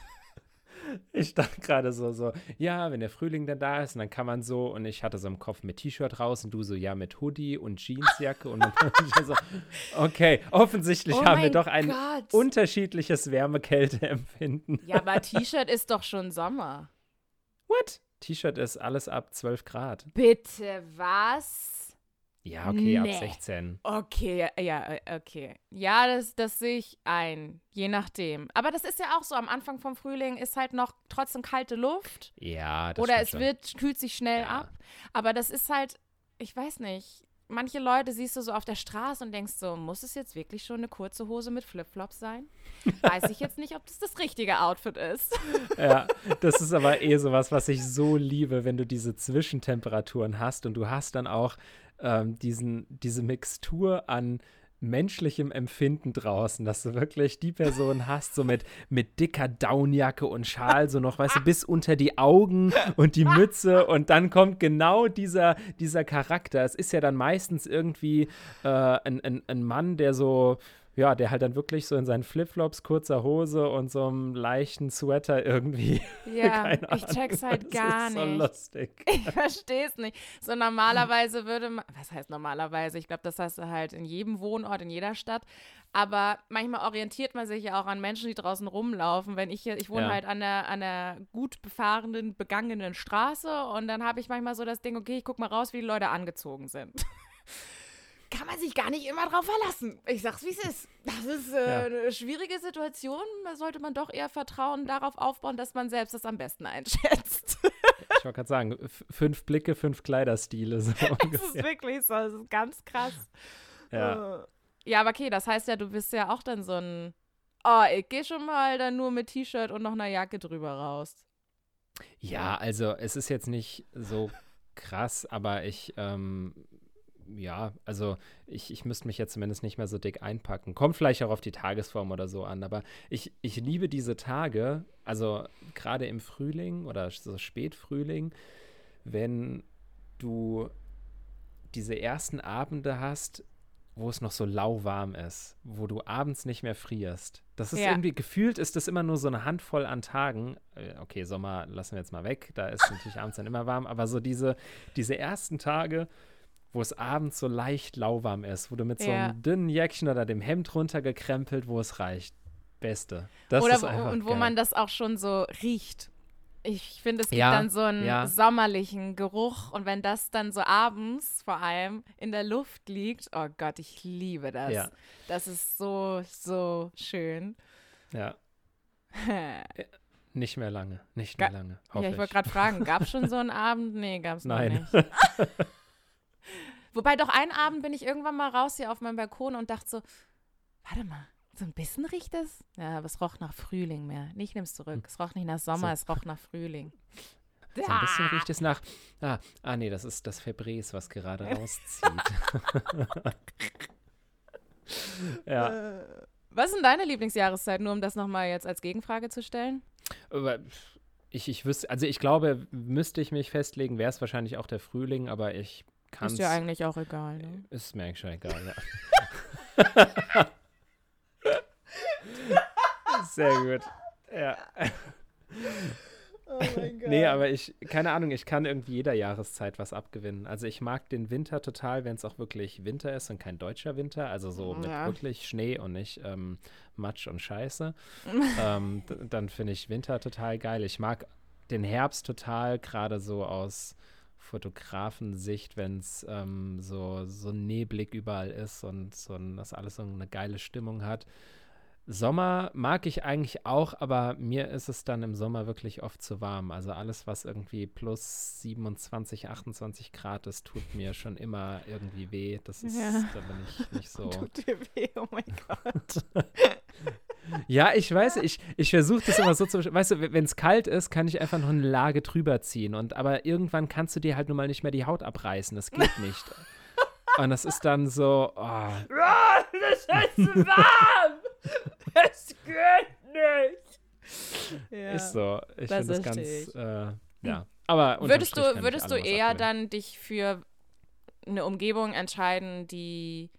Ich dachte gerade so, so, ja, wenn der Frühling dann da ist, und dann kann man so, und ich hatte so im Kopf mit T-Shirt raus und du so, ja, mit Hoodie und Jeansjacke und dann so, okay, offensichtlich oh haben wir doch ein Gott. unterschiedliches Wärme-Kälte-Empfinden. ja, aber T-Shirt ist doch schon Sommer. What? T-Shirt ist alles ab 12 Grad. Bitte, was? Ja, okay, ab Nee. 16. Okay, ja, okay. Ja, das, das sehe ich ein, je nachdem. Aber das ist ja auch so, am Anfang vom Frühling ist halt noch trotzdem kalte Luft. Ja, das Oder es schon. wird, kühlt sich schnell Ja. ab. Aber das ist halt, ich weiß nicht. Manche Leute siehst du so auf der Straße und denkst so, muss es jetzt wirklich schon eine kurze Hose mit Flipflops sein? Weiß ich jetzt nicht, ob das das richtige Outfit ist. Ja, das ist aber eh sowas, was ich so liebe, wenn du diese Zwischentemperaturen hast und du hast dann auch ähm, diesen, diese Mixtur an menschlichem Empfinden draußen, dass du wirklich die Person hast, so mit, mit dicker Downjacke und Schal, so noch, weißt du, bis unter die Augen und die Mütze und dann kommt genau dieser, dieser Charakter. Es ist ja dann meistens irgendwie äh, ein, ein, ein Mann, der so, ja, der halt dann wirklich so in seinen Flipflops, kurzer Hose und so einem leichten Sweater irgendwie Ja, Keine ich check's Ahnung. halt gar das ist nicht. So lustig. Ich verstehe es nicht. So normalerweise würde man, was heißt normalerweise? Ich glaube, das hast du halt in jedem Wohnort, in jeder Stadt. Aber manchmal orientiert man sich ja auch an Menschen, die draußen rumlaufen. Wenn ich hier, ich wohne Ja. halt an einer, an einer gut befahrenen, begangenen Straße und dann habe ich manchmal so das Ding, okay, ich guck mal raus, wie die Leute angezogen sind. Kann man sich gar nicht immer drauf verlassen. Ich sag's, wie es ist. Das ist äh, Ja. eine schwierige Situation. Da sollte man doch eher Vertrauen darauf aufbauen, dass man selbst das am besten einschätzt. Ich wollte gerade sagen, fünf Blicke, fünf Kleiderstile. So Das ist wirklich so, das ist ganz krass. Ja. Äh, Ja, aber okay, das heißt ja, du bist ja auch dann so ein, oh, ich gehe schon mal dann nur mit T-Shirt und noch einer Jacke drüber raus. ja, also es ist jetzt nicht so krass, aber ich, ähm, ja, also ich, ich müsste mich jetzt zumindest nicht mehr so dick einpacken. Kommt vielleicht auch auf die Tagesform oder so an, aber ich, ich liebe diese Tage, also gerade im Frühling oder so Spätfrühling, wenn du diese ersten Abende hast, wo es noch so lauwarm ist, wo du abends nicht mehr frierst. Das ist Ja. irgendwie gefühlt, ist das immer nur so eine Handvoll an Tagen. Äh, Okay, Sommer lassen wir jetzt mal weg, da ist natürlich abends dann immer warm, aber so diese, diese ersten Tage, wo es abends so leicht lauwarm ist, wo du mit so Ja. einem dünnen Jäckchen oder dem Hemd runtergekrempelt, wo es reicht. Beste. Das Oder ist wo, einfach und wo geil. man das auch schon so riecht. Ich finde, es gibt Ja, dann so einen ja. sommerlichen Geruch und wenn das dann so abends vor allem in der Luft liegt, oh Gott, ich liebe das. Ja. Das ist so, so schön. Ja, nicht mehr lange. Nicht Ga- mehr lange. Ja, ich wollte gerade fragen, gab es schon so einen Abend? Nee, gab es noch Nein. nicht. Wobei doch einen Abend bin ich irgendwann mal raus hier auf meinem Balkon und dachte so, warte mal, so ein bisschen riecht es? Ja, aber es roch nach Frühling mehr. Ich nehme es zurück. Es roch nicht nach Sommer, So. es roch nach Frühling. So ein bisschen riecht es nach. Ah, ah nee, das ist das Febrés, was gerade rauszieht. ja. Äh, Was ist denn deine Lieblingsjahreszeit, nur um das nochmal jetzt als Gegenfrage zu stellen? Ich, ich wüsste, also ich glaube, müsste ich mich festlegen, wäre es wahrscheinlich auch der Frühling, aber ich kann Ist dir eigentlich auch egal, ne? Ist mir eigentlich schon egal, ja. Sehr gut. Ja. Oh mein Gott. Nee, aber ich, keine Ahnung, ich kann irgendwie jeder Jahreszeit was abgewinnen. Also ich mag den Winter total, wenn es auch wirklich Winter ist und kein deutscher Winter, also so mit Ja. wirklich Schnee und nicht ähm, Matsch und Scheiße. ähm, dann finde ich Winter total geil. Ich mag den Herbst total, gerade so aus Fotografensicht, wenn es ähm, so, so neblig überall ist und so ein, das alles so eine geile Stimmung hat. Sommer mag ich eigentlich auch, aber mir ist es dann im Sommer wirklich oft zu warm. Also alles, was irgendwie plus 27, 28 Grad ist, tut mir schon immer irgendwie weh. Das ist, Ja. da bin ich nicht so. Tut dir weh, oh mein Gott. Ja, ich weiß, ich, ich versuche das immer so zu, weißt du, wenn es kalt ist, kann ich einfach noch eine Lage drüber ziehen und aber irgendwann kannst du dir halt nun mal nicht mehr die Haut abreißen, das geht nicht. Und das ist dann so, oh, Ah, das ist warm! Das geht nicht! Ja. ist so. Ich finde das ganz, äh, ja. Aber würdest du, würdest du eher dann dich für eine Umgebung entscheiden, die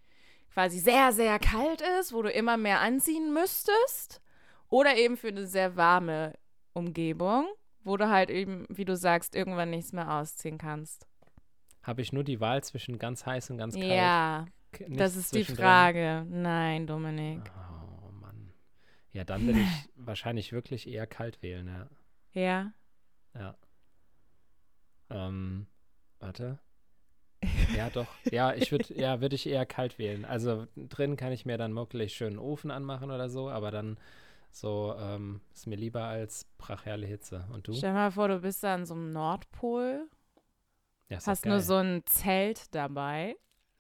quasi sehr, sehr kalt ist, wo du immer mehr anziehen müsstest? Oder eben für eine sehr warme Umgebung, wo du halt eben, wie du sagst, irgendwann nichts mehr ausziehen kannst? Habe ich nur die Wahl zwischen ganz heiß und ganz kalt? Ja, das ist die Frage. Nein, Dominik. Oh Mann. Ja, dann will ich wahrscheinlich wirklich eher kalt wählen, ja. Ja. Ja. Ähm, warte. Ja, doch. Ja, ich würde, ja, würde ich eher kalt wählen. Also drin kann ich mir dann wirklich schön einen Ofen anmachen oder so, aber dann so ähm, ist mir lieber als brachiale Hitze. Und du? Stell dir mal vor, du bist da an so einem Nordpol. Ja, hast nur so ein Zelt dabei.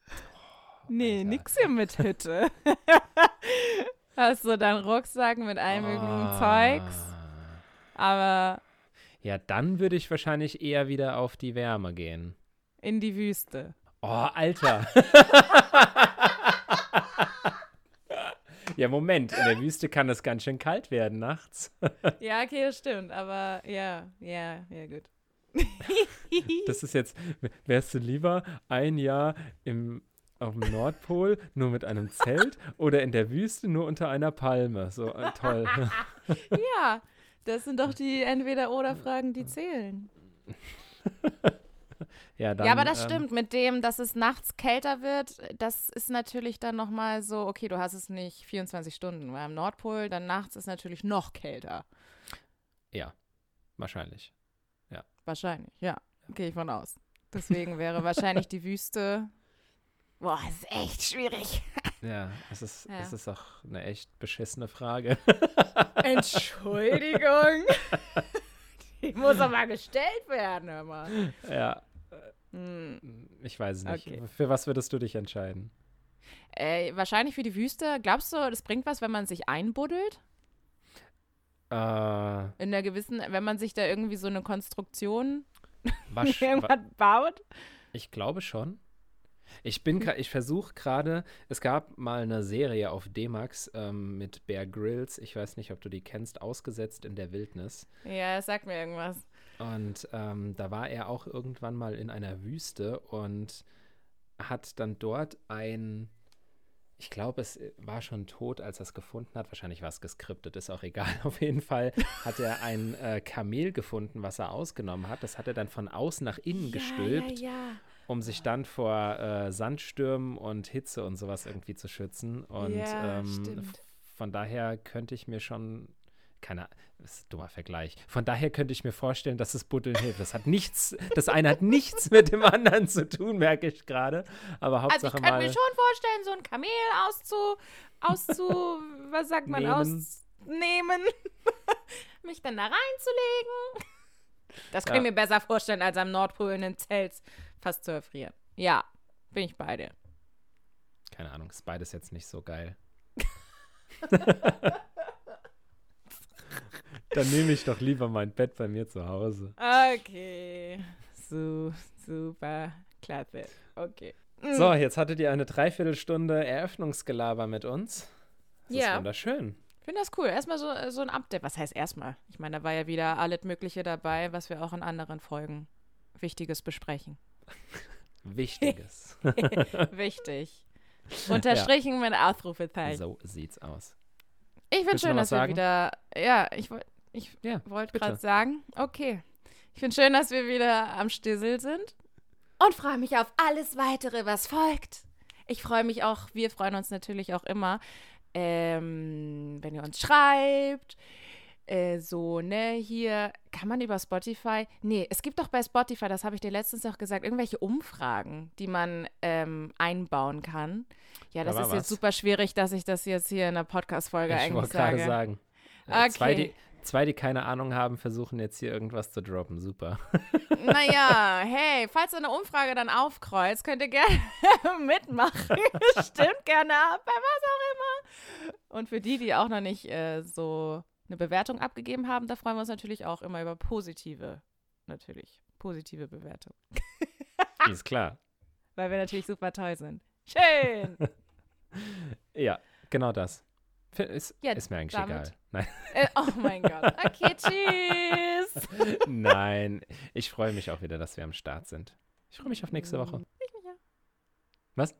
Oh, nee, Alter. nix hier mit Hütte. hast du dann Rucksack mit allem möglichen oh. Zeugs. Aber ja, dann würde ich wahrscheinlich eher wieder auf die Wärme gehen. In die Wüste. Oh, Alter. ja, Moment. In der Wüste kann es ganz schön kalt werden nachts. ja, okay, das stimmt. Aber ja, ja, ja, gut. das ist jetzt, wärst du lieber ein Jahr im, auf dem Nordpol nur mit einem Zelt oder in der Wüste nur unter einer Palme? So äh, toll. ja, das sind doch die Entweder-Oder-Fragen, die zählen. Ja, dann, ja, aber das ähm, stimmt. Mit dem, dass es nachts kälter wird, das ist natürlich dann nochmal so, okay, du hast es nicht 24 Stunden, weil am Nordpol dann nachts ist natürlich noch kälter. Ja, wahrscheinlich. Ja. Wahrscheinlich, ja. Gehe ich von aus. Deswegen wäre wahrscheinlich die Wüste. Boah, ist echt schwierig. Ja, es ist, ja. es ist auch eine echt beschissene Frage. Entschuldigung. Die muss aber mal gestellt werden, hör mal. Ja. Hm. Ich weiß es nicht. Okay. Für was würdest du dich entscheiden? Äh, wahrscheinlich für die Wüste. Glaubst du, das bringt was, wenn man sich einbuddelt? Äh, In der gewissen, wenn man sich da irgendwie so eine Konstruktion irgendwas baut? Ich glaube schon. Ich bin, ich versuche gerade, es gab mal eine Serie auf D-Max ähm, mit Bear Grylls, ich weiß nicht, ob du die kennst, Ausgesetzt in der Wildnis. Ja, sag mir irgendwas. Und ähm, da war er auch irgendwann mal in einer Wüste und hat dann dort ein, ich glaube, es war schon tot, als er es gefunden hat. Wahrscheinlich war es geskriptet, ist auch egal. Auf jeden Fall hat er ein äh, Kamel gefunden, was er ausgenommen hat. Das hat er dann von außen nach innen ja, gestülpt. Ja, ja um sich dann vor äh, Sandstürmen und Hitze und sowas irgendwie zu schützen. Und ähm, von daher könnte ich mir schon keine das ist ein dummer Vergleich. Von daher könnte ich mir vorstellen, dass das Buddeln hilft. Das hat nichts, das eine hat nichts mit dem anderen zu tun, merke ich gerade. Aber Hauptsache also ich könnte mir schon vorstellen, so ein Kamel auszu, auszu, was sagt man, Nehmen. ausnehmen, mich dann da reinzulegen. Das kann ja. ich mir besser vorstellen, als am Nordpol in den Zelt fast zu erfrieren. Ja, bin ich beide. Keine Ahnung, ist beides jetzt nicht so geil. Dann nehme ich doch lieber mein Bett bei mir zu Hause. Okay. So, super. Klasse. Okay. Mm. So, jetzt hattet ihr eine Dreiviertelstunde Eröffnungsgelaber mit uns. Das ja. ist wunderschön. Ich finde das cool. Erstmal so, so ein Update. Was heißt erstmal? Ich meine, da war ja wieder alles Mögliche dabei, was wir auch in anderen Folgen Wichtiges besprechen. Wichtiges. Wichtig. Unterstrichen ja. mit Ausrufezeichen. So sieht's aus. Ich finde schön, dass wir wieder. Ja, ich, ich ja, wollte gerade sagen, okay. Ich finde schön, dass wir wieder am Stissel sind. Und freue mich auf alles weitere, was folgt. Ich freue mich auch, wir freuen uns natürlich auch immer, ähm, wenn ihr uns schreibt, äh, so, ne, hier, kann man über Spotify, nee, es gibt doch bei Spotify, das habe ich dir letztens auch gesagt, irgendwelche Umfragen, die man ähm, einbauen kann. Ja, das da ist was. jetzt super schwierig, dass ich das jetzt hier in der Podcast-Folge eigentlich sage. Ich wollte gerade sagen. Äh, okay. Zwei zwei, die keine Ahnung haben, versuchen jetzt hier irgendwas zu droppen. Super. Naja, hey, falls ihr eine Umfrage dann aufkreuzt, könnt ihr gerne mitmachen. Stimmt gerne ab, bei was auch immer. Und für die, die auch noch nicht äh, so eine Bewertung abgegeben haben, da freuen wir uns natürlich auch immer über positive, natürlich, positive Bewertung. Ist klar. Weil wir natürlich super toll sind. Schön! ja, genau das. Ist, ja, ist mir eigentlich damit. egal. Nein. Äh, oh mein Gott. Okay, tschüss. Nein, ich freue mich auch wieder, dass wir am Start sind. Ich freue mich auf nächste Woche. Ich mich auch. Was?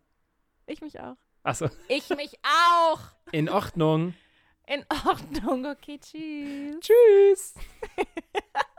Ich mich auch. Achso, Ich mich auch. in Ordnung. In Ordnung, okay, tschüss. Tschüss.